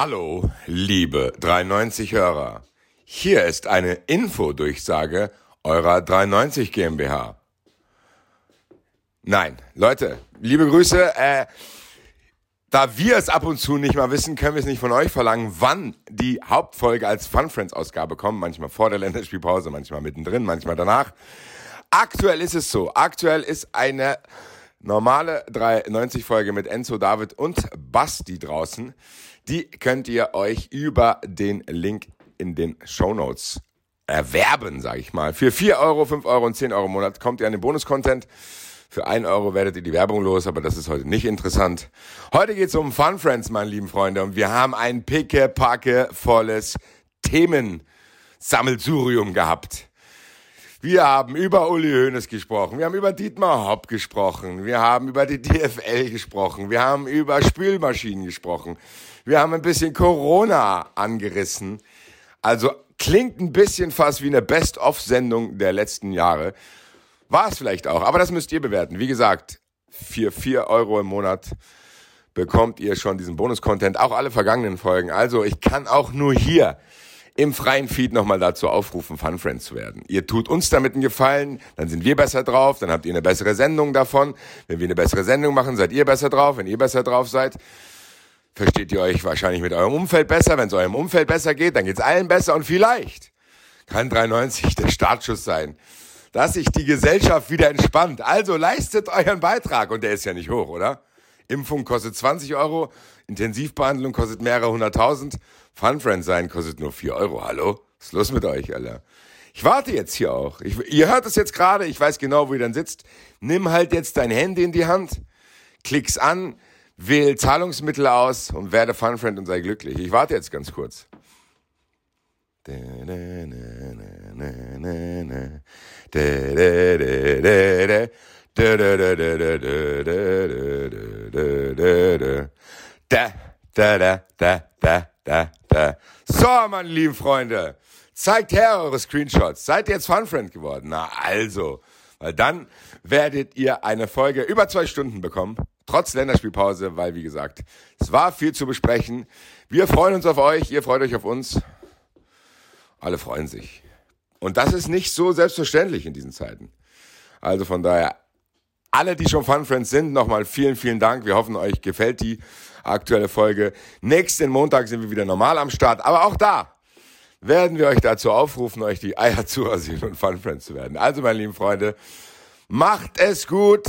Hallo, liebe 93 Hörer. Hier ist eine Infodurchsage eurer 93 GmbH. Nein, Leute, liebe Grüße. Äh, da wir es ab und zu nicht mal wissen, können wir es nicht von euch verlangen, wann die Hauptfolge als Fun Friends Ausgabe kommt. Manchmal vor der Länderspielpause, manchmal mittendrin, manchmal danach. Aktuell ist es so. Aktuell ist eine normale 390 Folge mit Enzo, David und Basti draußen. Die könnt ihr euch über den Link in den Show Notes erwerben, sage ich mal. Für 4 Euro, 5 Euro und 10 Euro im Monat kommt ihr an den Bonus-Content. Für 1 Euro werdet ihr die Werbung los, aber das ist heute nicht interessant. Heute geht's um Fun Friends, meine lieben Freunde. Und wir haben ein picke-packe volles Themensammelsurium gehabt. Wir haben über Uli Hoeneß gesprochen, wir haben über Dietmar Hopp gesprochen, wir haben über die DFL gesprochen, wir haben über Spülmaschinen gesprochen, wir haben ein bisschen Corona angerissen. Also klingt ein bisschen fast wie eine Best-of-Sendung der letzten Jahre. War es vielleicht auch, aber das müsst ihr bewerten. Wie gesagt, für vier Euro im Monat bekommt ihr schon diesen Bonus-Content, auch alle vergangenen Folgen. Also ich kann auch nur hier im freien Feed nochmal dazu aufrufen, Fun Friends zu werden. Ihr tut uns damit einen Gefallen, dann sind wir besser drauf, dann habt ihr eine bessere Sendung davon. Wenn wir eine bessere Sendung machen, seid ihr besser drauf. Wenn ihr besser drauf seid, versteht ihr euch wahrscheinlich mit eurem Umfeld besser. Wenn es eurem Umfeld besser geht, dann geht's allen besser und vielleicht kann 93 der Startschuss sein, dass sich die Gesellschaft wieder entspannt. Also leistet euren Beitrag und der ist ja nicht hoch, oder? Impfung kostet 20 Euro, Intensivbehandlung kostet mehrere hunderttausend, Fun Friend sein kostet nur 4 Euro. Hallo? Was ist los mit euch, Alter? Ich warte jetzt hier auch. Ich, ihr hört es jetzt gerade, ich weiß genau, wo ihr dann sitzt. Nimm halt jetzt dein Handy in die Hand, klick's an, wähl Zahlungsmittel aus und werde Fun Friend und sei glücklich. Ich warte jetzt ganz kurz. Da, da, da, da, da, da, da. So, meine lieben Freunde, zeigt her eure Screenshots. Seid ihr jetzt Funfriend geworden? Na also, weil dann werdet ihr eine Folge über zwei Stunden bekommen, trotz Länderspielpause, weil wie gesagt, es war viel zu besprechen. Wir freuen uns auf euch, ihr freut euch auf uns. Alle freuen sich. Und das ist nicht so selbstverständlich in diesen Zeiten. Also von daher, alle, die schon Fun Friends sind, nochmal vielen, vielen Dank. Wir hoffen, euch gefällt die aktuelle Folge. Nächsten Montag sind wir wieder normal am Start. Aber auch da werden wir euch dazu aufrufen, euch die Eier zu rasieren und Fun Friends zu werden. Also, meine lieben Freunde, macht es gut.